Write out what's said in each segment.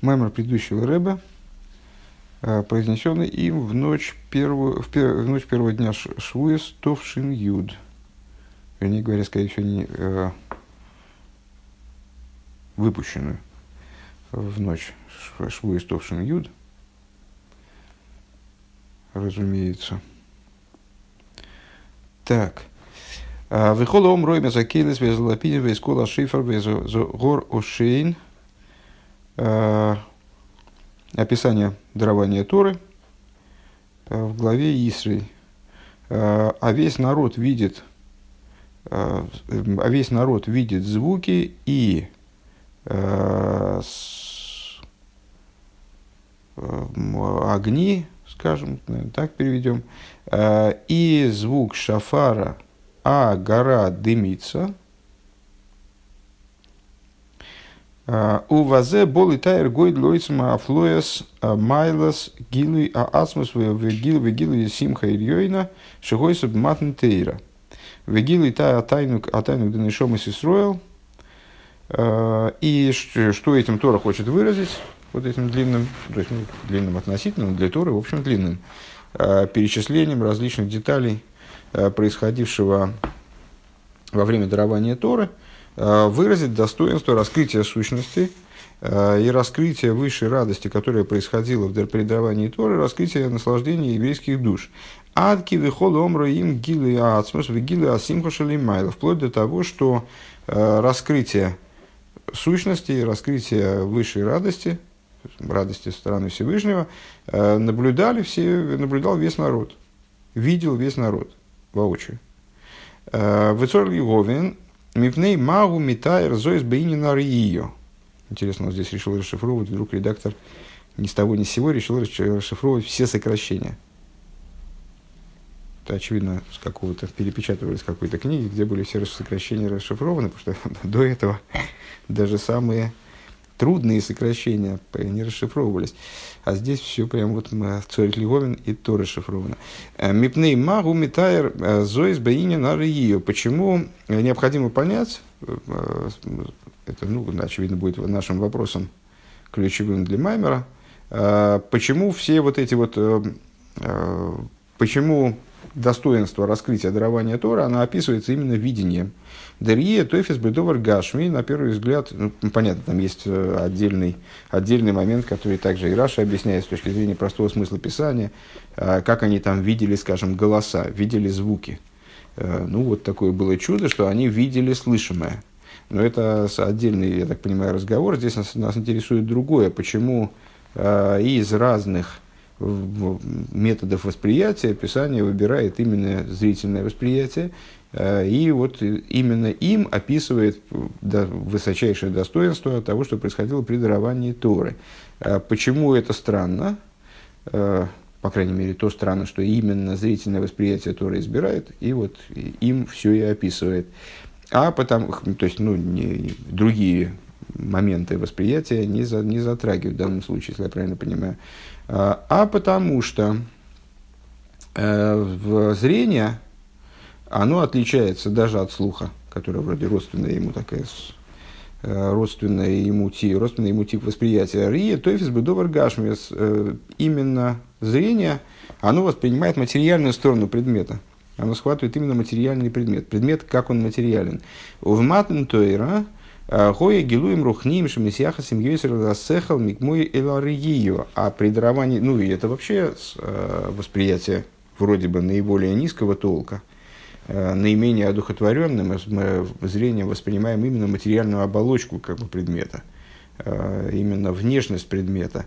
Маймер предыдущего Рэба, э, произнесенный им в ночь, первую, в, пер, в ночь первого дня Швуес Товшин Юд. Вернее говоря, скорее всего, не, э, выпущенную в ночь Швуес Товшин Юд. Разумеется. Так. А, Выхола ом ройме закелес вез лапидин вез кола шифр вез гор ошейн. А, описание дарования Торы а, в главе Исры. А весь народ видит, а весь народ видит звуки и огни, скажем, так переведем, и звук шафара – а гора дымится, а, у вазе бол и тайр гойд лойцма афлояс а, майлас гилы а асмус вегил вегил симха ирьойна шигойса матн тейра. Вегил и тай атайну атайну дынешом и сисроил. А, и что этим Тора хочет выразить, вот этим длинным, то есть ну, длинным относительно, для Торы, в общем, длинным, перечислением различных деталей происходившего во время дарования Торы, выразить достоинство раскрытия сущности э, и раскрытия высшей радости, которая происходила при даровании Торы, раскрытие наслаждения еврейских душ. Адки вихол омра им гилы ацмус гилы асимха шалимайла. Вплоть до того, что раскрытие сущности раскрытие высшей радости, радости стороны Всевышнего, наблюдали все, наблюдал весь народ, видел весь народ воочию. Э, Вецор Лиговин, Мипней Магу Митайр Зоис Бейнина Рио. Интересно, он здесь решил расшифровывать, вдруг редактор ни с того ни с сего решил расшифровывать все сокращения. Это, очевидно, с какого-то перепечатывали с какой-то книги, где были все сокращения расшифрованы, потому что до этого даже самые трудные сокращения не расшифровывались. А здесь все прям вот Цорик Львовин и то расшифровано. Э, Мипней магу митайр э, зоис баинин арию. Почему необходимо понять, э, это, ну, очевидно, будет нашим вопросом ключевым для Маймера, почему все вот эти вот, почему достоинство раскрытия дарования Тора, она описывается именно видением. Дерье, Тойфис, Бредовар, Гашми, на первый взгляд, ну, понятно, там есть э, отдельный, отдельный момент, который также и Раша объясняет с точки зрения простого смысла Писания, э, как они там видели, скажем, голоса, видели звуки. Э, ну, вот такое было чудо, что они видели слышимое. Но это отдельный, я так понимаю, разговор. Здесь нас, нас интересует другое. Почему из разных методов восприятия Писание выбирает именно зрительное восприятие, э, и вот именно им описывает высочайшее достоинство того, что происходило при даровании Торы. Э, почему это странно? Э, по крайней мере, то странно, что именно зрительное восприятие Торы избирает, и вот им все и описывает. А потому, то есть, ну, не, другие моменты восприятия не, за, не затрагивают в данном случае, если я правильно понимаю. А, а потому что э, зрение оно отличается даже от слуха, которое вроде родственное ему такая э, родственное ему, тип, родственное ему тип восприятия. Рия, тофис, бедовар, гашмес. Э, именно зрение, оно воспринимает материальную сторону предмета. Оно схватывает именно материальный предмет. Предмет, как он материален. В матн тойра, Гоя гилуем рухним шемисьяха семьей сехал микмой эларию. А при даровании, ну и это вообще э, восприятие вроде бы наиболее низкого толка, э, наименее одухотворенным мы зрением воспринимаем именно материальную оболочку как бы предмета, э, именно внешность предмета.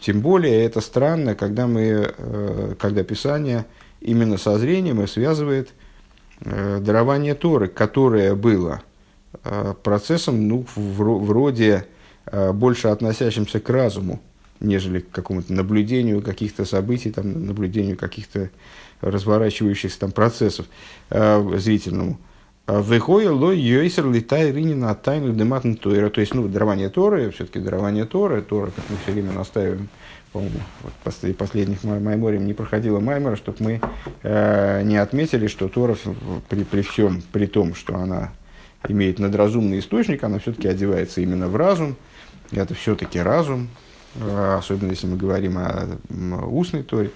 Тем более это странно, когда, мы, когда Писание именно со зрением связывает дарование Торы, которое было – Э, процессом, ну, вроде э, больше относящимся к разуму, нежели к какому-то наблюдению каких-то событий, там, наблюдению каких-то разворачивающихся там процессов э, зрительному. Вехоя ло йойсер литай ринина тайну дематн тойра. То есть, ну, дарование Торы, все-таки дарование Торы, Тора, как мы все время настаиваем, по-моему, вот после последних Майморем не проходило Маймора, чтобы мы э, не отметили, что Тора при, при всем, при том, что она имеет надразумный источник, она все-таки одевается именно в разум, это все-таки разум, особенно если мы говорим о устной Торе.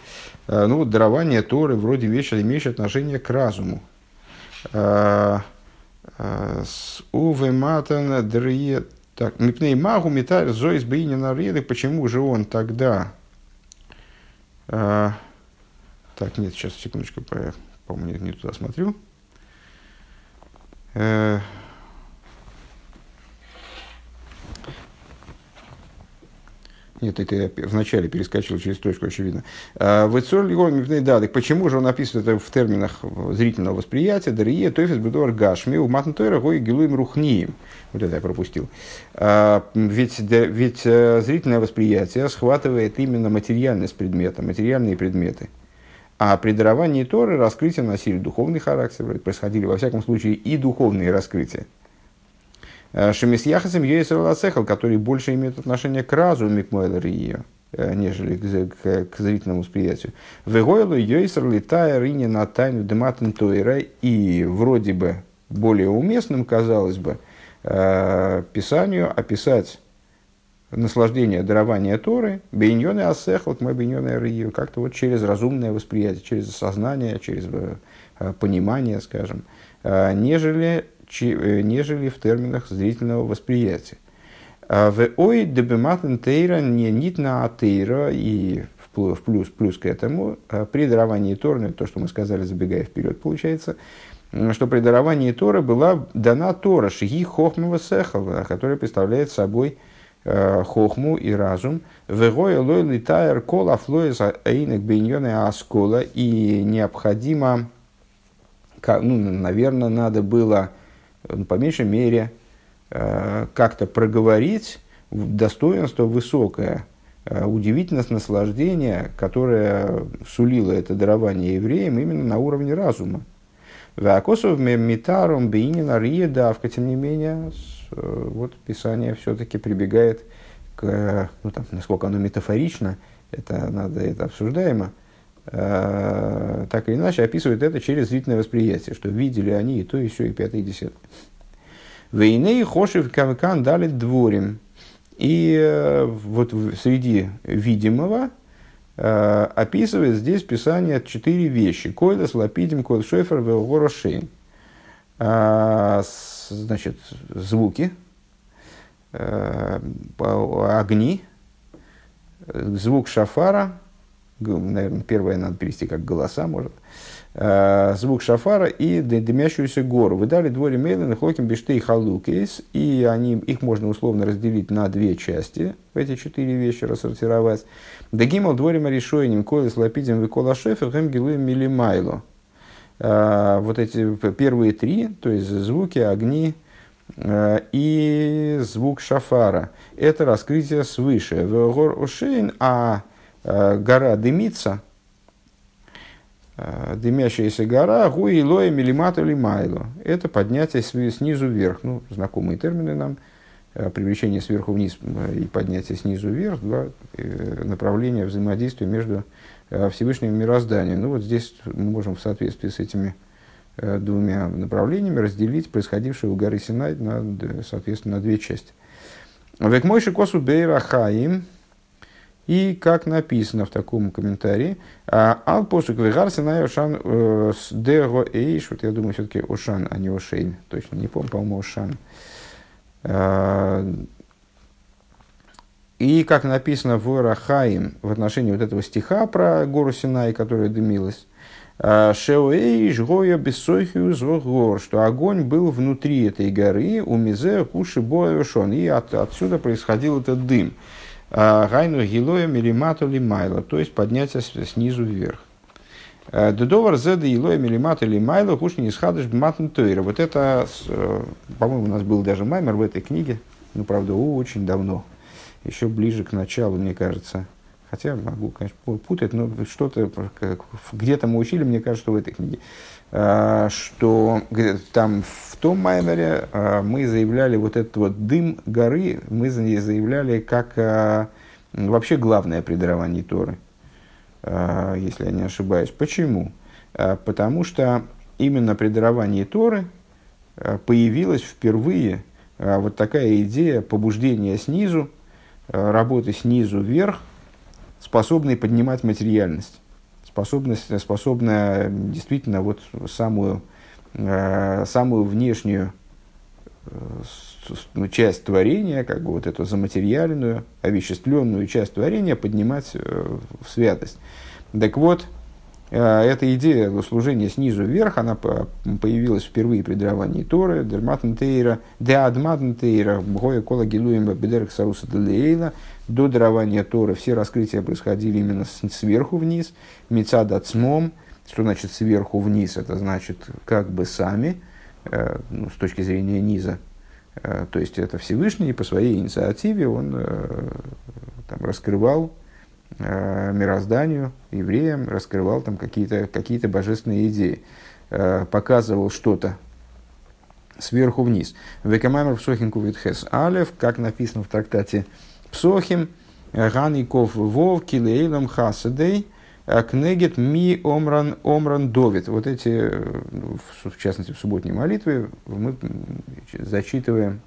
Ну вот дарование Торы вроде вещи, имеющие отношение к разуму. С увематан дрие так, мипней магу металь зоис бейнина реды, почему же он тогда... А, так, нет, сейчас, секундочку, не, не туда смотрю. Э, Нет, это я вначале перескочил через точку, очевидно. А, в да, так почему же он описывает это в терминах зрительного восприятия? Дарие, тофис, бедор, гашми, у матнтойра, гой, гилуем, рухнием. Вот это я пропустил. А, ведь, ведь э, зрительное восприятие схватывает именно материальность предмета, материальные предметы. А при даровании Торы раскрытия носили духовный характер, происходили, во всяком случае, и духовные раскрытия. Э, Шемисьяхасом Йойсер Лацехал, который больше имеет отношение к разуму Микмойлер ее, э, нежели к, к, к зрительному восприятию. Вегойлу Йойсер летая рини на тайну дематен Тойра, и вроде бы более уместным, казалось бы, э, Писанию описать наслаждение дарования Торы, бейньоны асехал, мы бейньоны как-то вот через разумное восприятие, через осознание, через понимание, скажем, нежели Э, нежели в терминах зрительного восприятия. А в ой дебематен тейра не нитна атейра и в плюс, плюс к этому, при даровании Торы, ну, то, что мы сказали, забегая вперед, получается, что при даровании Торы была дана Тора, шиги хохмова сехала, которая представляет собой э, хохму и разум. Вегоя лой литайр кол афлоес аинек бейньоне аскола. И необходимо, ну, наверное, надо было ну, по меньшей мере, э, как-то проговорить достоинство высокое, э, удивительность наслаждения, которое сулило это дарование евреям именно на уровне разума. Вакосов метаром бейнина риедавка, тем не менее, э, вот Писание все-таки прибегает к, ну, там, насколько оно метафорично, это надо, это обсуждаемо, Э, так или иначе описывает это через зрительное восприятие, что видели они и то, и все, и пятый, и десятый. Вейней хошев камкан дали дворим. И э, вот среди видимого э, описывает здесь Писание четыре вещи. Койлес, лапидим, койл шефер, велгорошейн. Значит, звуки, огни, звук шафара, наверное, первое надо перевести как голоса, может, э, звук шафара и дымящуюся гору. Вы дали дворе Мейлен, Хоким, Биштей, Халукейс, и они, их можно условно разделить на две части, эти четыре вещи рассортировать. Дагимал дворе Маришойним, Койлес, Лапидим, Викола Шефер, Хемгилуем, Милимайло. Э, вот эти первые три, то есть звуки, огни, э, и звук шафара. Это раскрытие свыше. Гор Ошейн, а Э, гора дымится, дымящаяся гора, гуи лоя милимату лимайло. Это поднятие снизу вверх. Ну, знакомые термины нам. Привлечение сверху вниз и поднятие снизу вверх. Два направления взаимодействия между Всевышним и мирозданием. Ну, вот здесь мы можем в соответствии с этими двумя направлениями разделить происходившее у горы Синай на, соответственно, на две части. Век мойши косу бейра и как написано в таком комментарии, «А, ал посук вегарси на ошан э, дего эйш, вот я думаю, все-таки ошан, а не ошейн, точно не помню, по-моему, ошан. И как написано в Рахаим в отношении вот этого стиха про гору Синай, которая дымилась, «А, Шеуэйш гоя бессойхиус гор, что огонь был внутри этой горы, у мизе куши боешон, и от, отсюда происходил этот дым. А, гайну гилоя милимату лимайло, то есть подняться снизу вверх. А, Дедовар зеда илоя милимату лимайло кушни исхадыш бматн тойра. Вот это, э, по-моему, у нас был даже маймер в этой книге, ну, правда, очень давно, еще ближе к началу, мне кажется. Хотя могу, конечно, путать, но что-то где-то мы учили, мне кажется, в этой книге. А, что там в том Маймере а, мы заявляли вот этот вот дым горы, мы заявляли как а, вообще главное при Торы, если я не ошибаюсь. Почему? Потому что именно при Торы появилась впервые вот такая идея побуждения снизу работы снизу вверх, способной поднимать материальность, способность, способная действительно вот самую, самую внешнюю ну, часть творения, как бы вот эту заматериальную, овеществленную часть творения поднимать в святость. Так вот, Э, эта идея служения снизу вверх, она появилась впервые при даровании Торы, Дерматнтейра, Деадматнтейра, Гоя Кола Гилуем Бедерк Сауса Делейла, до дарования Торы все раскрытия происходили именно сверху вниз, Мецад Цмом, что значит сверху вниз, это значит как бы сами, э, ну, с точки зрения низа, э, то есть это Всевышний по своей инициативе он там, раскрывал э, мирозданию, евреям, раскрывал там какие-то какие божественные идеи, э, показывал что-то сверху вниз. Векамамер псохин кувитхес алев, как написано в трактате Псохим, Гаников вов килейлам хасадей, кнегет ми омран омран довид. Вот эти, в частности, в субботней молитве мы зачитываем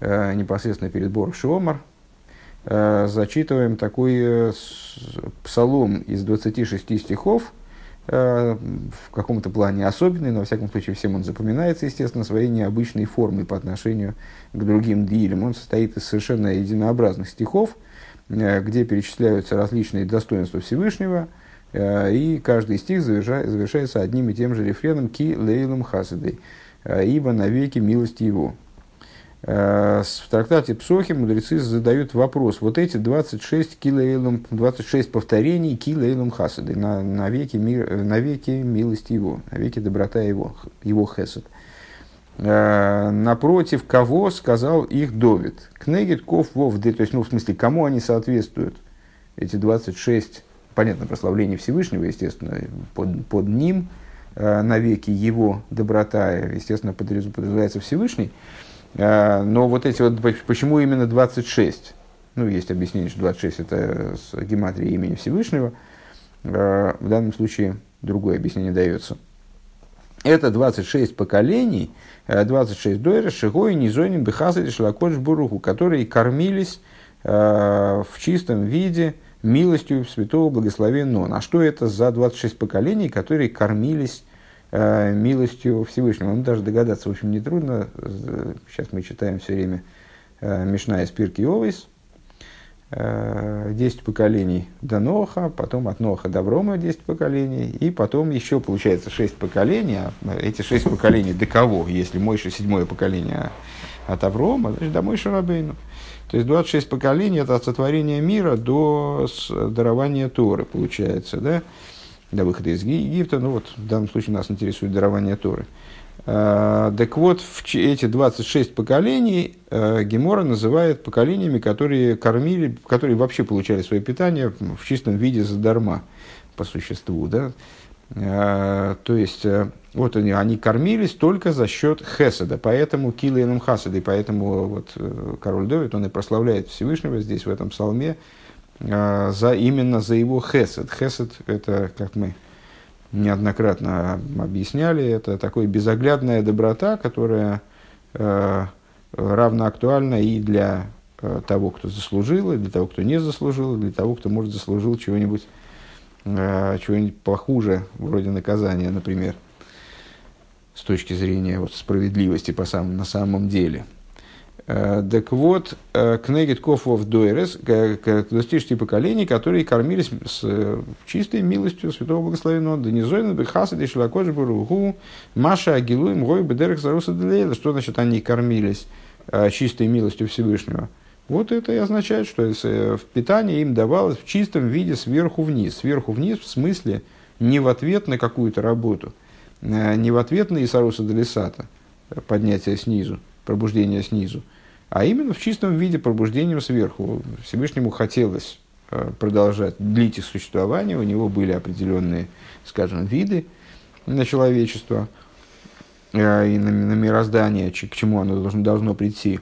э, непосредственно перед Борг Шиомар, Э, зачитываем такой э, псалом из 26 стихов, э, в каком-то плане особенный, но во всяком случае всем он запоминается, естественно, своей необычной формой по отношению к другим дилям. Он состоит из совершенно единообразных стихов, где перечисляются различные достоинства Всевышнего, и каждый стих завершается одним и тем же рефреном «Ки лейлум хасидей», «Ибо навеки милости его». Э, в трактате Псохи мудрецы задают вопрос. Вот эти 26, килоэлум, 26 повторений килоэлум хасады на, на, веки мир, на веки милости его, на веки доброта его, его хесед. Э, напротив кого сказал их Довид? Кнегит ков вовды, то есть, ну, в смысле, кому они соответствуют? Эти 26, понятно, прославление Всевышнего, естественно, под, под ним, э, навеки его доброта, естественно, подразумевается Всевышний. А, но вот эти вот, почему именно 26? Ну, есть объяснение, что 26 это с гематрией имени Всевышнего. А, в данном случае другое объяснение дается. Это 26 поколений, 26 дойра, шигой, низоним, бехазали, шлакодж, буруху, которые кормились в чистом виде милостью святого благословенного. А что это за 26 поколений, которые кормились Э, милостью Всевышнего. Ну, даже догадаться, в общем, нетрудно. Сейчас мы читаем все время э, Мишна из Пирки Овейс. Э, десять поколений до Ноха, потом от Ноха до Брома десять поколений, и потом еще получается шесть поколений. А эти шесть поколений до кого? Если Мойша седьмое поколение от Аврома, значит, до Мойша Рабейну. То есть 26 поколений это от сотворения мира до дарования Торы, получается, да? До выхода из Египта. Ну вот, в данном случае нас интересует дарование Торы. А, так вот, в эти 26 поколений э, Гемора называет поколениями, которые кормили, которые вообще получали свое питание в чистом виде задарма, по существу. Да? А, то есть, э, вот они, они кормились только за счет хеседа, поэтому килейном хасады, поэтому вот э, король Давид, он и прославляет Всевышнего здесь, в этом псалме, а, за, именно за его хесед. Хесед – это, как мы неоднократно объясняли, это такая безоглядная доброта, которая э, равно актуальна и для э, того, кто заслужил, и для того, кто не заслужил, и для того, кто, может, заслужил чего-нибудь чего-нибудь похуже, вроде наказания, например, с точки зрения вот, справедливости по сам, на самом деле – так вот, э, кнегит кофов дойрес, достижти поколений, которые кормились с э, чистой милостью Святого Благословенного, Данизойна, Бехаса, Дешилакоджи, Баруху, Маша, Агилуем, Рой, Бедерек, Заруса, Делейла. Что значит они кормились чистой милостью Всевышнего? Вот это и означает, что в питании им давалось в чистом виде сверху вниз. Сверху вниз в смысле не в ответ на какую-то работу, не в ответ на Исаруса Делисата, поднятие снизу, пробуждение снизу, а именно в чистом виде пробуждением сверху. Всевышнему хотелось э, продолжать длить их существование, у него были определенные, скажем, виды на человечество э, и на, на мироздание, к чему оно должно, должно прийти.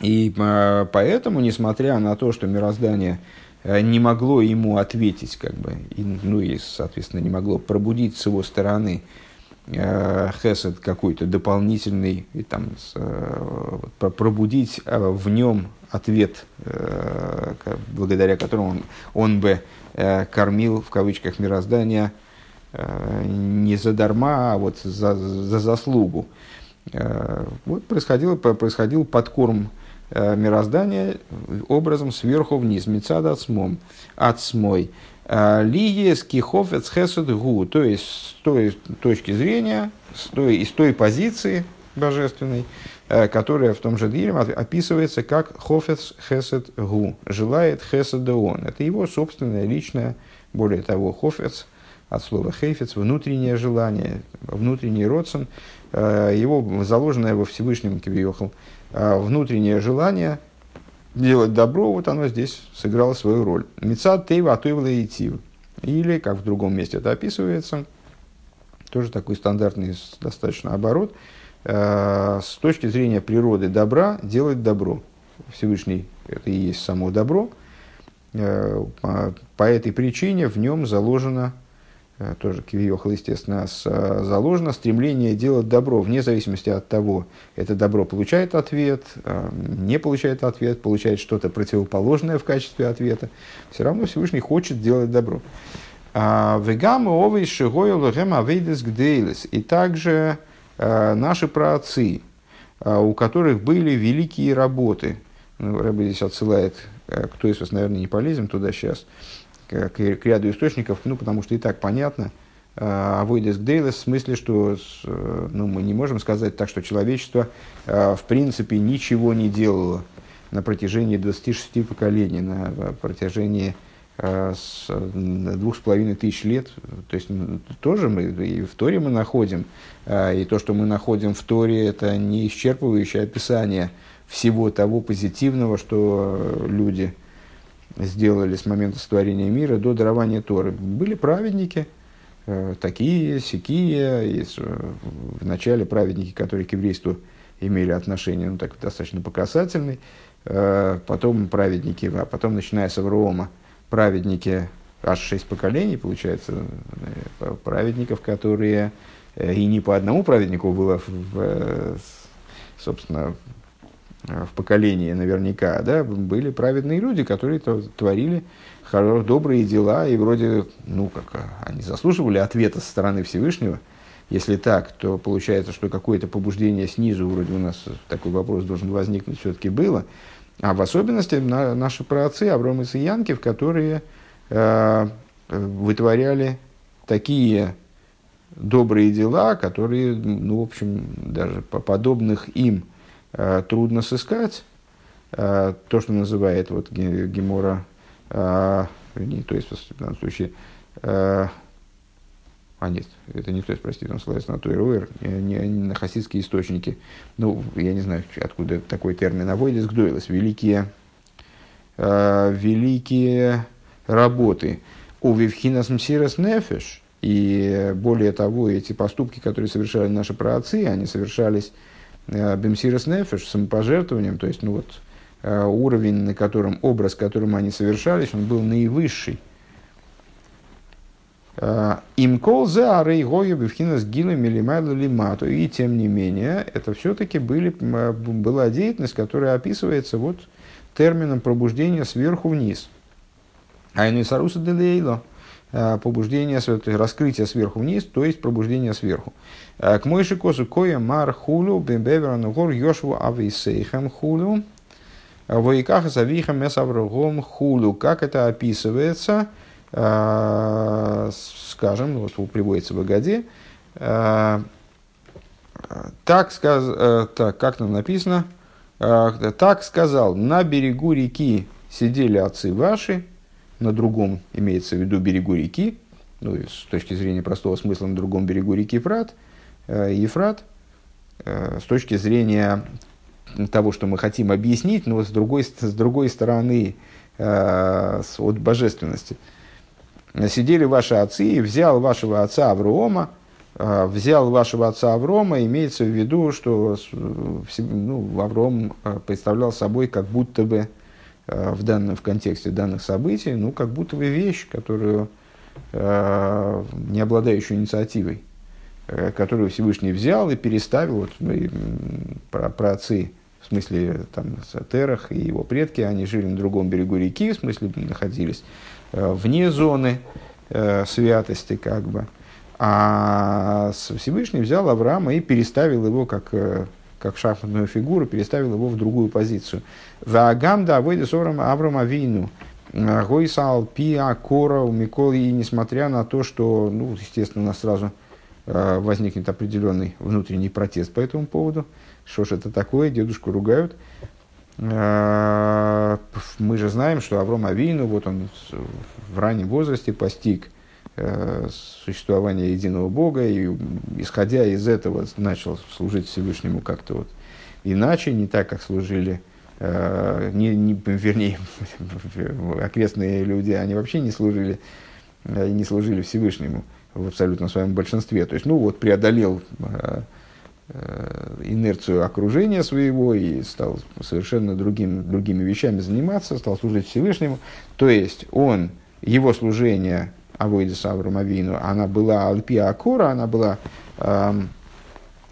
И э, поэтому, несмотря на то, что мироздание не могло ему ответить, как бы, и, ну и, соответственно, не могло пробудить с его стороны Э, какой-то дополнительный, и там, э, пробудить э, в нем ответ, благодаря которому он, он бы кормил, в кавычках, мироздание не за дарма, а вот за, за заслугу. Вот происходил, происходил подкорм мироздания образом сверху вниз, мецад отсмом, отсмой. Лиес кихофец хесед гу, то есть с той точки зрения, с той, из той позиции божественной, э, которая в том же Дилем описывается как хофец хесед гу, желает хесед он. Это его собственное личное, более того, хофец, от слова хейфец, внутреннее желание, внутренний родствен, э, его заложенное во Всевышнем Кивиохал, э, внутреннее желание делать добро, вот оно здесь сыграло свою роль. Мецад тейва атуевла и Или, как в другом месте это описывается, тоже такой стандартный достаточно оборот, э, с точки зрения природы добра делать добро. Всевышний это и есть само добро. Э, по, этой причине в нем заложено тоже Кивиохал, естественно, э, заложено стремление делать добро, вне зависимости от того, это добро получает ответ, э, не получает ответ, получает что-то противоположное в качестве ответа, все равно Всевышний хочет делать добро. А, Вегамы овей шигойл гдейлес. И также наши праотцы, у которых были великие работы. Ну, Рэбби здесь отсылает, кто из вас, наверное, не полезем туда сейчас, к, к ряду источников, ну, потому что и так понятно, Авойдес Гдейлес в смысле, что э, ну, мы не можем сказать так, что человечество э, в принципе ничего не делало на протяжении 26 поколений, на протяжении э, двух с половиной тысяч лет. То есть тоже мы и в Торе мы находим, и то, что мы находим в Торе, это не исчерпывающее описание всего того позитивного, что люди – сделали с момента сотворения мира до дарования Торы. Были праведники, э, такие, сякие, э, в начале праведники, которые к еврейству имели отношение, ну, так достаточно показательный, э, потом праведники, а потом, начиная с Аврома, праведники, аж шесть поколений, получается, праведников, которые и не по одному праведнику было, в, собственно, в поколении наверняка, да, были праведные люди, которые творили добрые дела, и вроде, ну, как а, они заслуживали ответа со стороны Всевышнего. Если так, то получается, что какое-то побуждение снизу, вроде у нас такой вопрос должен возникнуть, все-таки было. А в особенности на, наши праотцы Авром и Янкив, которые э, вытворяли такие добрые дела, которые, ну, в общем, даже по подобных им – Э, трудно сыскать. Э, то, что называет вот Гемора, э, не, то есть в данном случае, а нет, это не то есть, простите, он ссылается на Тойруэр, не, не на хасидские источники. Ну, я не знаю, откуда такой термин авойдис гдойлес, великие, э, великие работы. У Вивхинас Мсирас Нефеш, и более того, эти поступки, которые совершали наши праотцы, они совершались Э, Бемсирос Нефеш, самопожертвованием, то есть ну вот, э, уровень, на котором, образ, которым они совершались, он был наивысший. Э, Им кол за арей гою бифхинас милимайла лимату. И тем не менее, это все-таки были, была деятельность, которая описывается вот термином пробуждения сверху вниз. Айну саруса делейло. Побуждение, раскрытие сверху вниз, то есть пробуждение сверху. К мойши косу коя мар хулю бембеверану гор йошву ависейхам хулю. Воикаха завихам месаврогом хулю. Как это описывается, скажем, вот приводится в Агаде, так, сказ, так, как там написано, так сказал, на берегу реки сидели отцы ваши, на другом имеется в виду берегу реки, ну, с точки зрения простого смысла, на другом берегу реки Фрат – Э, Ефрат, э, с точки зрения того, что мы хотим объяснить, но с другой, с другой стороны, э, от божественности. Сидели ваши отцы, и взял вашего отца Аврома, взял вашего отца Аврома, имеется в виду, что ну, Авром представлял собой как будто бы в, данном, в контексте данных событий, ну, как будто бы вещь, которую, не обладающую инициативой. Э, которую Всевышний взял и переставил, вот, ну, и, про, про отцы в смысле там, Терах и его предки, они жили на другом берегу реки, в смысле находились вне зоны святости, как бы. А Всевышний взял Авраама и переставил его как, как шахматную фигуру, переставил его в другую позицию. Ваагамда авойда сорам Авраама Вину. Гойсал пиа кора у Миколы, и несмотря на то, что, ну, естественно, у нас сразу э, возникнет определенный внутренний протест по этому поводу, что ж это такое, дедушку ругают. Э, мы же знаем, что Авром Авину, вот он в раннем возрасте постиг э, существование единого Бога, и исходя из этого начал служить Всевышнему как-то вот иначе, не так, как служили Э, не, не, вернее, окрестные люди, они вообще не служили, э, не служили Всевышнему в абсолютном своем большинстве. То есть, ну вот, преодолел э, инерцию окружения своего и стал совершенно другим, другими вещами заниматься, стал служить Всевышнему. То есть, он, его служение Авойдис Авром Авину, она была Альпия Акора, она была эм,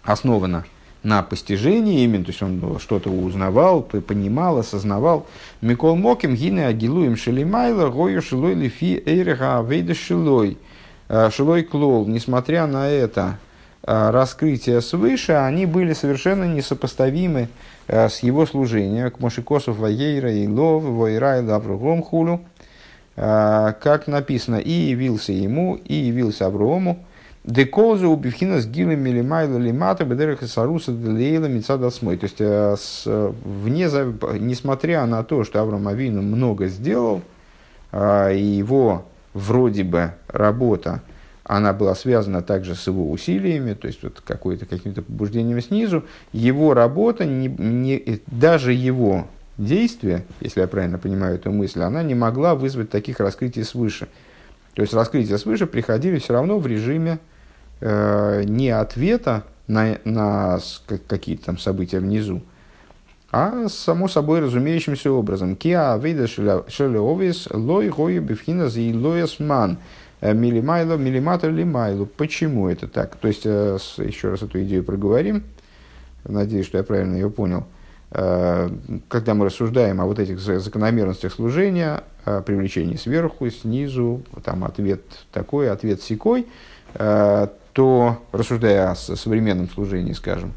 основана на постижение именно, то есть он что-то узнавал, понимал, осознавал. Микол Моким гины агилуем шелимайла гою шилой лифи эйреха авейда шилой. Э, шилой клол, несмотря на это э, раскрытие свыше, они были совершенно несопоставимы э, с его служением, к Мошикосов Ваейра и Лов, Войра и Лавругом Хулю, как написано, и явился ему, и явился Аврому, Декоза убивхина с гилем милимайла лимата бедереха саруса делейла мецада смой. То есть, э, с, вне, несмотря на то, что Авраам Авину много сделал, его вроде бы работа, она была связана также с его усилиями, то есть вот какое-то каким-то побуждением снизу, его работа, не, не, даже его действие, если я правильно понимаю эту мысль, она не могла вызвать таких раскрытий свыше. То есть раскрытия свыше приходили все равно в режиме э, не ответа на, на какие-то там события внизу, а само собой разумеющимся образом. Киа вейда шелеовис лой гою бифхина за ман э, милимайло милиматор лимайло. Почему это так? То есть, э, еще раз эту идею проговорим. Надеюсь, что я правильно ее понял. Э, когда мы рассуждаем о вот этих закономерностях служения, о привлечении сверху, снизу, там ответ такой, ответ секой, то, рассуждая о современном служении, скажем,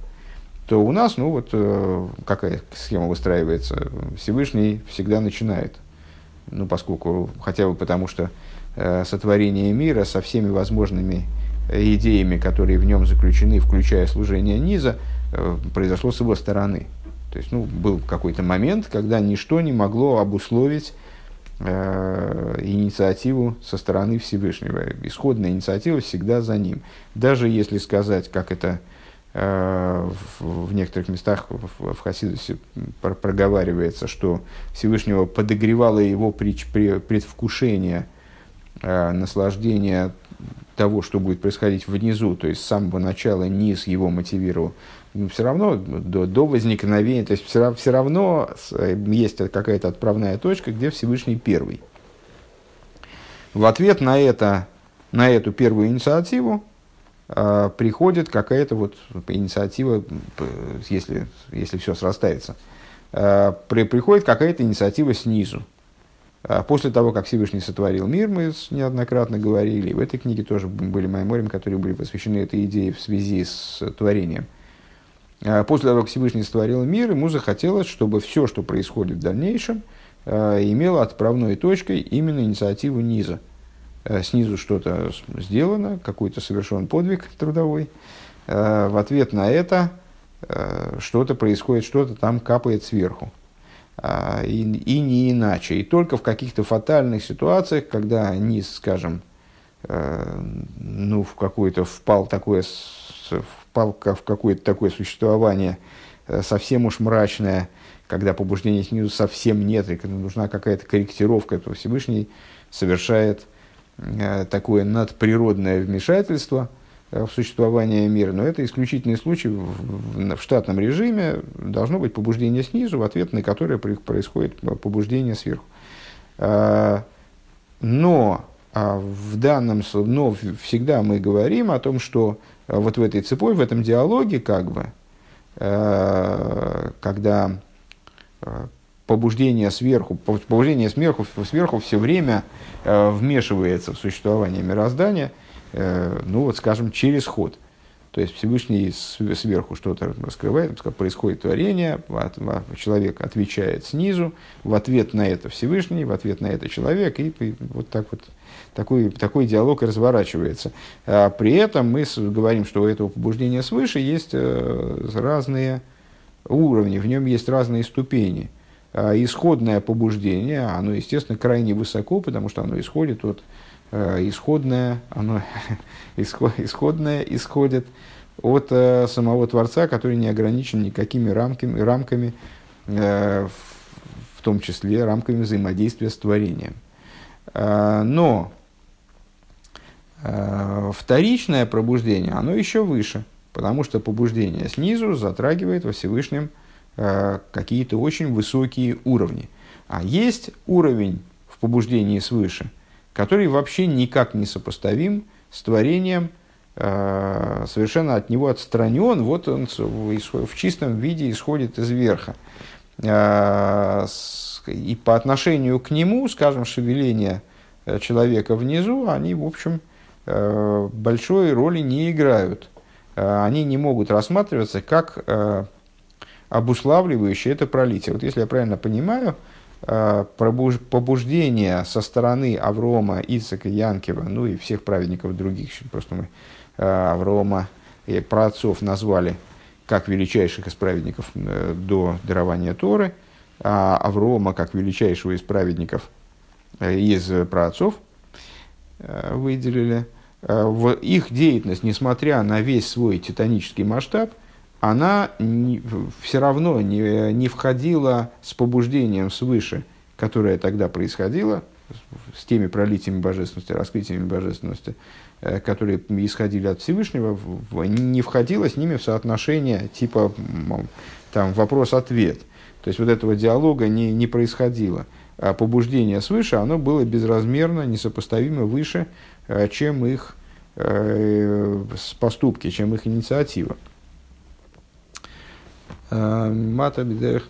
то у нас, ну вот, э, какая схема выстраивается, Всевышний всегда начинает. Ну, поскольку, хотя бы потому, что э, сотворение мира со всеми возможными идеями, которые в нем заключены, включая служение низа, э, произошло с его стороны. То есть, ну, был какой-то момент, когда ничто не могло обусловить Э, инициативу со стороны Всевышнего. Исходная инициатива всегда за ним. Даже если сказать, как это э, в, в некоторых местах в, Хасидусе проговаривается, что Всевышнего подогревало его пред, предвкушение э, наслаждения того, что будет происходить внизу, то есть с самого начала низ его мотивировал, все равно до, до возникновения, то есть все, все равно есть какая-то отправная точка, где Всевышний первый. В ответ на, это, на эту первую инициативу э, приходит какая-то вот инициатива, если, если все срастается, э, при, приходит какая-то инициатива снизу. А после того, как Всевышний сотворил мир, мы неоднократно говорили, в этой книге тоже были майморим, которые были посвящены этой идее в связи с творением – а после того, как Всевышний сотворил мир, ему захотелось, чтобы все, что происходит в дальнейшем, а, имело отправной точкой именно инициативу низа. А, снизу что-то сделано, какой-то совершен подвиг трудовой. В ответ на это что-то происходит, что-то там капает сверху. И, и не иначе. И только в каких-то фатальных ситуациях, когда низ, скажем, ну, в какой-то впал такое, впал в какое-то такое существование э, совсем уж мрачное, когда побуждения снизу совсем нет, и когда нужна какая-то корректировка, то Всевышний совершает э, такое надприродное вмешательство э, в существование мира. Но это исключительный случай в, в штатном режиме. Должно быть побуждение снизу, в ответ на которое происходит побуждение сверху. Но а в данном но всегда мы говорим о том, что вот в этой цепой, в этом диалоге, как бы, когда побуждение сверху, побуждение сверху, сверху все время вмешивается в существование мироздания, ну вот скажем, через ход – то есть Всевышний сверху что-то раскрывает, происходит творение, человек отвечает снизу, в ответ на это Всевышний, в ответ на это человек, и вот так вот такой, такой диалог разворачивается. А при этом мы говорим, что у этого побуждения свыше есть э, разные уровни, в нем есть разные ступени. А исходное побуждение, оно, естественно, крайне высоко, потому что оно исходит от Э, исходное, оно исходное исходит от э, самого Творца, который не ограничен никакими рамками, рамками э, в том числе рамками взаимодействия с творением. Но вторичное пробуждение, оно еще выше, потому что побуждение снизу затрагивает во Всевышнем какие-то очень высокие уровни. А есть уровень в побуждении свыше – который вообще никак не сопоставим с творением, э, совершенно от него отстранен, вот он в чистом виде исходит из верха. Э, и по отношению к нему, скажем, шевеления э, человека внизу, они, в общем, большой роли не играют. Они не могут рассматриваться как обуславливающие это пролитие. Вот если я правильно понимаю, Э, побуждение со стороны Аврома, Ицека, Янкева, ну и всех праведников других, просто мы э, Аврома и праотцов назвали как величайших из праведников э, до дарования Торы, а Аврома как величайшего из праведников из праотцов выделили. Их деятельность, несмотря на весь свой титанический масштаб – она не, все равно не, не входила с побуждением свыше, которое тогда происходило, с теми пролитиями божественности, раскрытиями божественности, э, которые исходили от Всевышнего, не входила с ними в соотношение типа там, вопрос-ответ. То есть вот этого диалога не, не происходило. А побуждение свыше, оно было безразмерно, несопоставимо выше, э, чем их э, поступки, чем их инициатива. Мата бедерах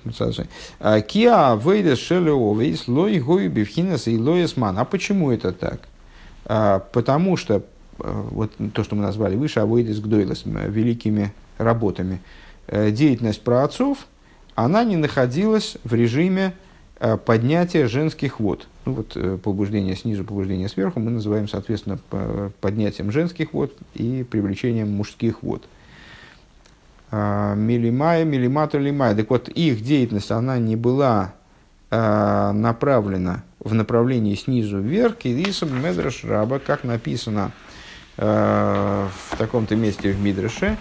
а, Киа вейдес шелеовейс лой гой бифхинес и лоесман. А почему это так? А, потому что э, вот то, что мы назвали выше, авойдес гдойлес, великими работами, э, деятельность праотцов, она не находилась в режиме э, поднятия женских вод. Ну вот побуждение снизу, побуждение сверху мы называем, соответственно, поднятием женских вод и привлечением мужских вод. А, милимая, милимату лимая. Так вот, их деятельность, она не была а, направлена в направлении снизу вверх, кирисом медраш раба, как написано а, в таком-то месте в Мидреше,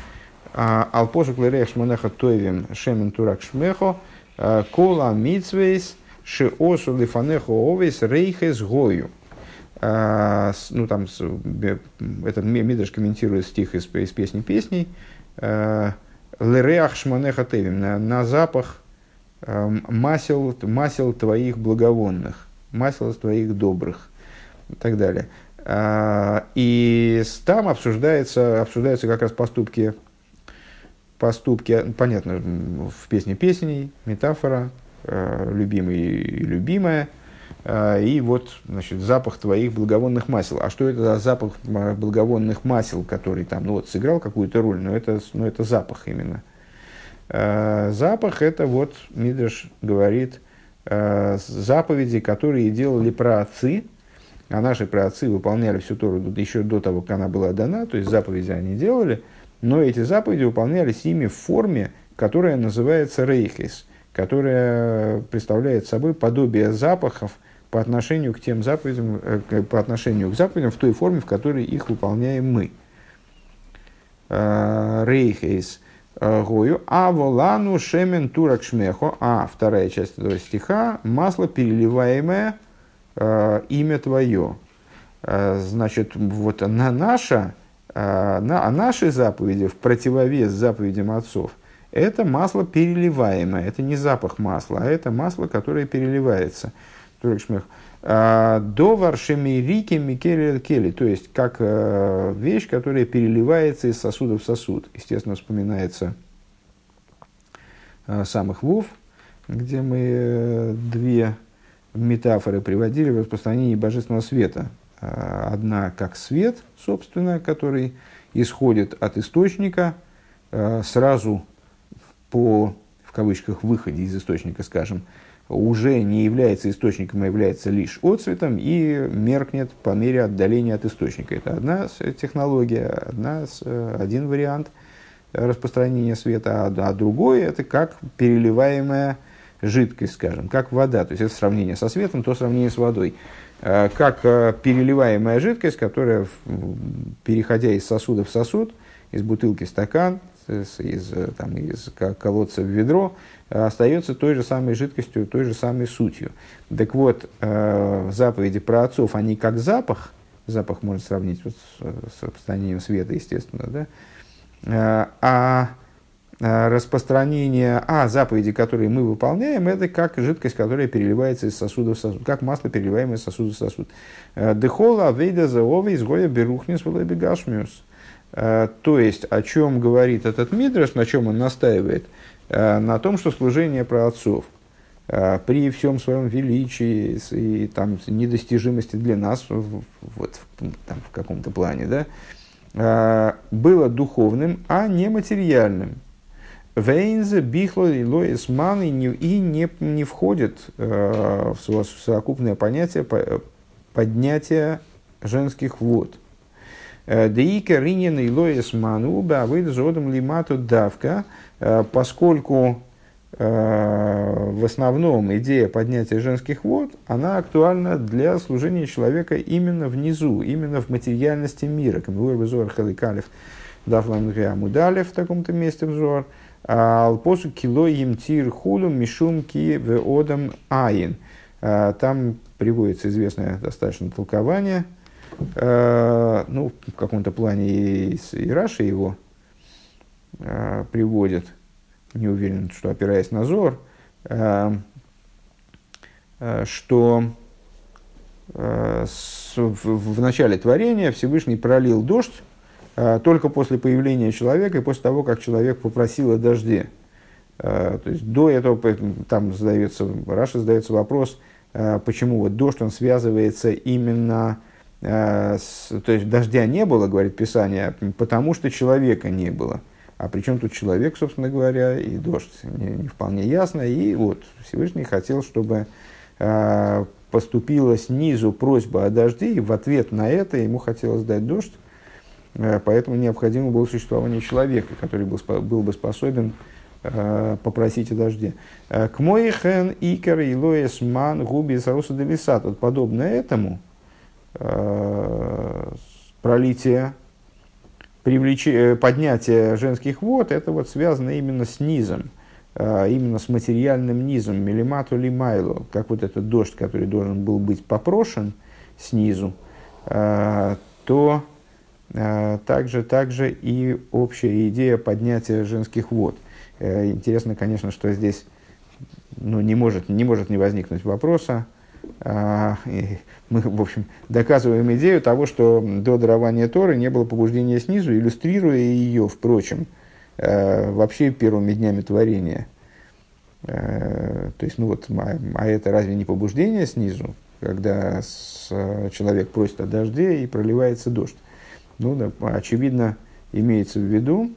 Алпошу клерех шмонеха тойвим шемен турак шмехо, кола мицвейс шиосу лифанехо овейс рейхес гою. Ну, там, этот Мидреш комментирует стих из, из песни песней, Лереах шманеха тевим, на, на запах э, масел, масел твоих благовонных, масел твоих добрых и так далее. А, и там обсуждается, обсуждаются как раз поступки, поступки, понятно, в песне песней, метафора, э, любимый и любимая – и вот, значит, запах твоих благовонных масел. А что это за запах благовонных масел, который там, ну вот, сыграл какую-то роль, но это, но это запах именно. А, запах это вот, Мидриш говорит, а, заповеди, которые делали праотцы, а наши праотцы выполняли всю Тору еще до того, как она была дана, то есть заповеди они делали, но эти заповеди выполнялись ими в форме, которая называется рейхис, которая представляет собой подобие запахов – по отношению к тем заповедям, э, по отношению к заповедям в той форме, в которой их выполняем мы. Э, Рейхейс э, гою, а волану шемен турак шмехо, а вторая часть этого стиха, масло переливаемое имя твое. Значит, вот на наша, на, а наши заповеди в противовес заповедям отцов, это масло переливаемое, это не запах масла, а это масло, которое переливается – А, до варшемирики микели кели, то есть как э, вещь, которая переливается из сосуда в сосуд. Естественно, вспоминается самых вов, где мы две метафоры приводили в распространении божественного света. Одна как свет, собственно, который исходит от источника, сразу по, в кавычках, выходе из источника, скажем, уже не является источником, а является лишь отцветом и меркнет по мере отдаления от источника. Это одна технология, одна, один вариант распространения света, а, а другой это как переливаемая жидкость, скажем, как вода. То есть это сравнение со светом, то сравнение с водой. А, как переливаемая жидкость, которая, переходя из сосуда в сосуд, из бутылки в стакан, из, там, из колодца в ведро, остается той же самой жидкостью, той же самой сутью. Так вот, э, заповеди про отцов, они как запах, запах можно сравнить вот с, распространением света, естественно, да, э, а распространение, а заповеди, которые мы выполняем, это как жидкость, которая переливается из сосуда в сосуд, как масло, переливаемое из сосуда в сосуд. Дехола авейда заови изгоя берухнис. То есть, о чем говорит этот мидраш, на чем он настаивает – Э, на том, что служение праотцов э, при всем своем величии и там, недостижимости для нас вот, там, в каком-то плане, да, э, было духовным, а не материальным. Вейнзе, бихло и лоис ман и не, не, не входит в совокупное понятие поднятия женских вод. Деика ринен и лоис ману, выйдет зодом лимату давка – Э, поскольку э, в основном идея поднятия женских вод, она актуальна для служения человека именно внизу, именно в материальности мира. Камилуэр халикалев в таком-то месте взор. А алпосу кило имтир хулу мишум ки одам аин. Э, там приводится известное достаточно толкование, ну, в каком-то плане и, и Раши его э, приводит, не уверен, что опираясь на Зор, э, э, что э, с, в, в начале творения Всевышний пролил дождь э, только после появления человека и после того, как человек попросил о дожде. Э, то есть до этого там задается, Раша задается вопрос, э, почему вот дождь он связывается именно э, то есть дождя не было, говорит Писание, потому что человека не было. А при чем тут человек, собственно говоря, и дождь, не, не вполне ясно. И вот Всевышний хотел, чтобы э, поступила снизу просьба о дожде, и в ответ на это ему хотелось дать дождь. Э, поэтому необходимо было существование человека, который был, был бы способен э, попросить о дожде. К моихен икер и лоес ман губи саруса делисат. Вот подобно этому э, пролитие привлечение, э, поднятие женских вод, это вот связано именно с низом, а, именно с материальным низом, милимату лимайло, как вот этот дождь, который должен был быть попрошен снизу, а, то также, также и общая идея поднятия женских вод. Э, интересно, конечно, что здесь ну, не, может, не может не возникнуть вопроса, мы, в общем, доказываем идею того, что до дарования Торы не было побуждения снизу, иллюстрируя ее, впрочем, э, вообще первыми днями творения. Э, то есть, ну вот, а, а это разве не побуждение снизу, когда человек просит о дожде и проливается дождь? Ну, да, очевидно, имеется в виду,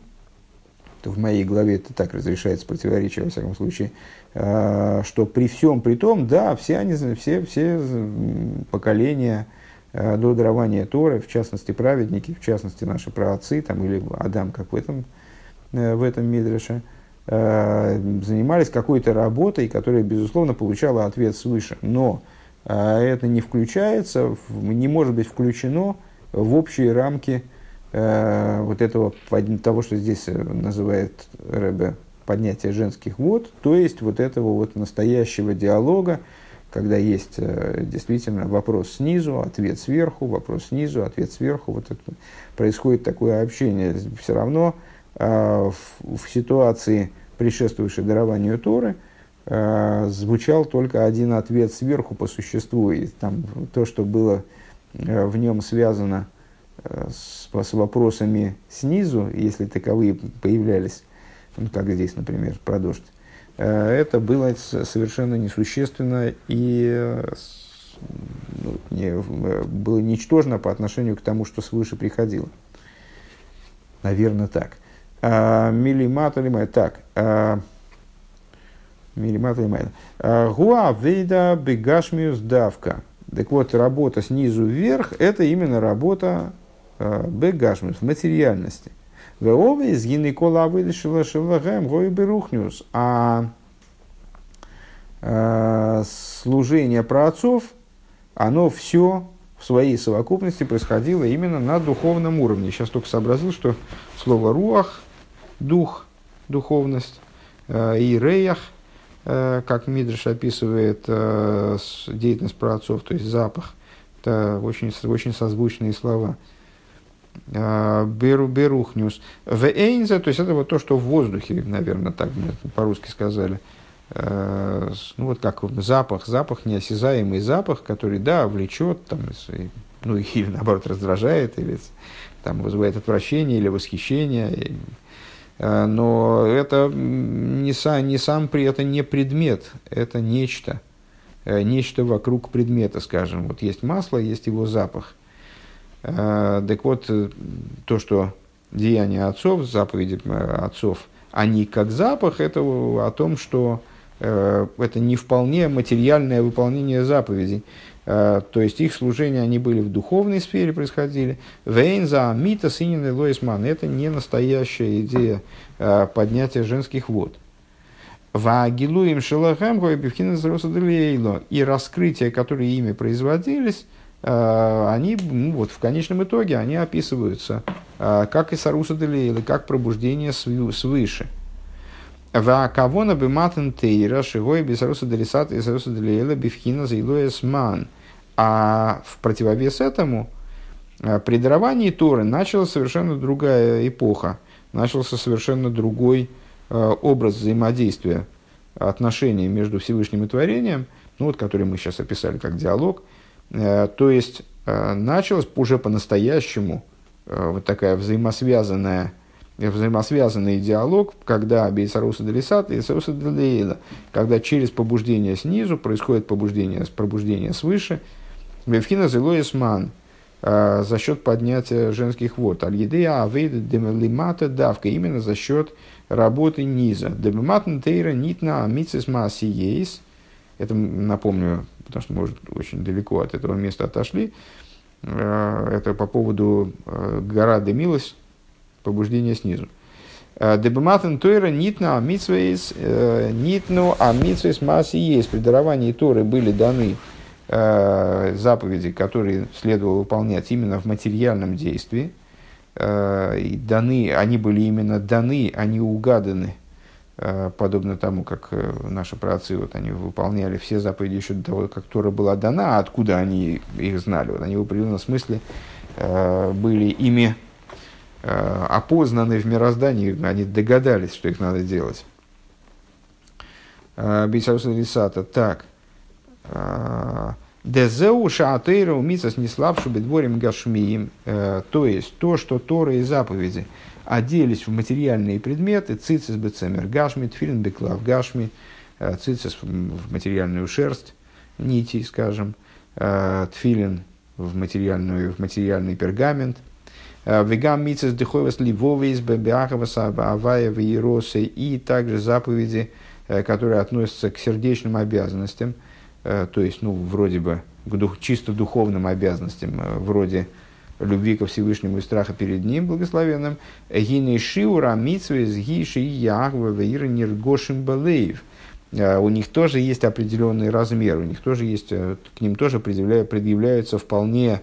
в моей голове это так разрешается противоречие, во всяком случае, Э, что при всем при том, да, все, они, все, все поколения э, до дарования Торы, в частности праведники, в частности наши праотцы, там, или Адам, как в этом, э, в этом Мидреше, занимались какой-то работой, которая, безусловно, получала ответ свыше. Но это не включается, не может быть включено в общие рамки вот этого, того, что здесь называет Ребе поднятия женских вод, то есть вот этого вот настоящего диалога, когда есть э, действительно вопрос снизу, ответ сверху, вопрос снизу, ответ сверху, вот это, происходит такое общение. Все равно э, в, в ситуации, предшествующей дарованию Торы, э, звучал только один ответ сверху по существу, и там то, что было э, в нем связано э, с, с вопросами снизу, если таковые появлялись, ну, как здесь, например, про дождь, это было совершенно несущественно и ну, не, было ничтожно по отношению к тому, что свыше приходило. Наверное, так. А, милимата лимай. Так. А, милимата лимай. А, гуа вейда бегашмиус давка. Так вот, работа снизу вверх – это именно работа бегашмиус, в материальности. Веове из гинекола вылешила шеллагем гой берухнюс. А служение праотцов – оно все в своей совокупности происходило именно на духовном уровне. Сейчас только сообразил, что слово «руах» – дух, духовность, э, и «реях», э, как Мидриш описывает э, деятельность праотцов, то есть запах, это очень, очень созвучные слова. Беру, берухнюс. В эйнзе, то есть это вот то, что в воздухе, наверное, так по-русски сказали – Э, ну вот как запах, запах, неосязаемый запах, который, да, влечет, там, ну или наоборот раздражает, или там, вызывает отвращение или восхищение, э, но это не сам, не сам это не предмет, это нечто, э, нечто вокруг предмета, скажем. Вот есть масло, есть его запах. Так вот, то, что деяния отцов, заповеди отцов, они как запах, это о том, что Э, это не вполне материальное выполнение заповедей. Э, то есть их служения, они были в духовной сфере, происходили. Вейнза, мита, синин и лоисман. Это не настоящая идея э, поднятия женских вод. Вагилуем шелахем и раскрытия, которые ими производились, они ну, вот, в конечном итоге они описываются как и саруса или как пробуждение свыше. Ваакавона бы матен тейра, шигой бисаруса делисат и саруса делиэла бифхина заилуэсман. А в противовес этому, э, при даровании Торы началась совершенно другая эпоха, начался совершенно другой э, образ взаимодействия, отношений между Всевышним и творением, ну вот, который мы сейчас описали как диалог. Э, то есть началась уже по-настоящему вот такая взаимосвязанная взаимосвязанный диалог, когда Бейсаруса Делисат и Бейсаруса Делиэла, когда через побуждение снизу происходит побуждение, пробуждение свыше, Бевхина Зелоисман, за счет поднятия женских вод. Аль-Едея Авейда Демелимата Давка, именно за счет работы низа. Демелиматна Тейра Нитна Амицис Маси Ейс. Это напомню, потому что, может, очень далеко от этого места отошли. А, это по поводу а, гора Демилась, побуждение снизу. Э, Дебематен Тойра нитна амитсвейс э, нитну амитсвейс масси есть. При даровании Торы были даны э, заповеди, которые следовало выполнять именно в материальном действии. И даны, они были именно даны, они угаданы, подобно тому, как наши праотцы, вот они выполняли все заповеди еще до того, как Тора была дана, а откуда они их знали. Вот они в определенном смысле были ими Э, опознаны в мироздании, они догадались, что их надо делать. Э, Бейсаруса Рисата. Так. Э, Дезеу шаатейра умица снеславшу бедворим гашмиим. То есть, то, что Торы и заповеди оделись в материальные предметы, цицис бецемер гашми, тфилин беклав гашми, цицис в материальную шерсть, нити, скажем, тфилин в, материальную, в материальный пергамент – Э, Вегам мицес дыховес ливовейс бебиахаваса авая виеросы и также заповеди, э, которые относятся к сердечным обязанностям, э, то есть, ну, вроде бы к дух, чисто духовным обязанностям, вроде любви ко Всевышнему и страха перед Ним, благословенным. Гины шиура митсвес гиши ягва веира ниргошим балеев. У них тоже есть определенный размер, у них тоже есть, к ним тоже предъявляются вполне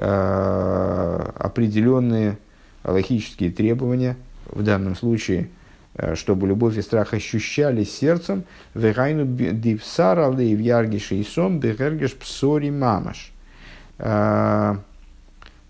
Э, определенные логические требования, в данном случае, э, чтобы любовь и страх ощущались сердцем, вегайну дивсара лейв яргиш и сом бегергеш псори мамаш. Э,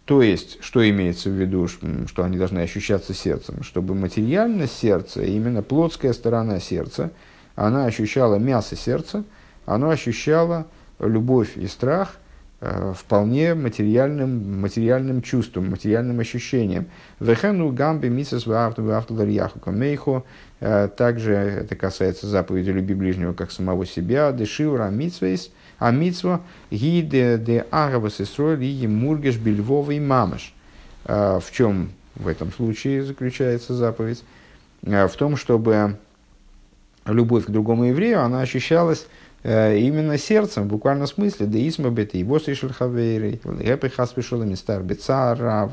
то есть, что имеется в виду, что они должны ощущаться сердцем? Чтобы материальность сердца, именно плотская сторона сердца, она ощущала мясо сердца, она ощущала любовь и страх – э, вполне материальным, материальным чувством, материальным ощущением. Вехену гамби мисас мейхо. Э, также это касается заповеди «Люби ближнего, как самого себя». Дешивра митсвейс, а митсва ги де, де агавас исроэль и мургеш бельвовый мамаш. В чем в этом случае заключается заповедь? В том, чтобы любовь к другому еврею, она ощущалась э, именно сердцем, в буквальном смысле, да исма бет босс решил хавейрей, эпихас пришел мистар бецарав.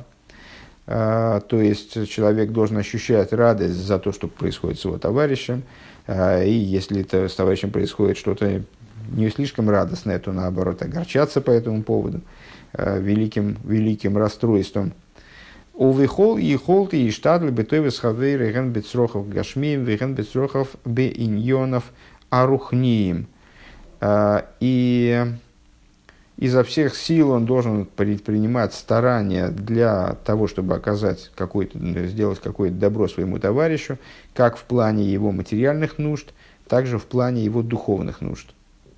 Э, то есть человек должен ощущать радость за то, что происходит с его товарищем, э, и если это с товарищем происходит что-то не слишком радостное, то наоборот огорчаться по этому поводу великим, великим расстройством – Увихол и холты и штадли бетовис хавейры ген бецрохов гашмием, веген бецрохов беиньонов арухнием. А, и изо всех сил он должен предпринимать старания для того, чтобы оказать какой-то, сделать какое-то добро своему товарищу, как в плане его материальных нужд, так же в плане его духовных нужд.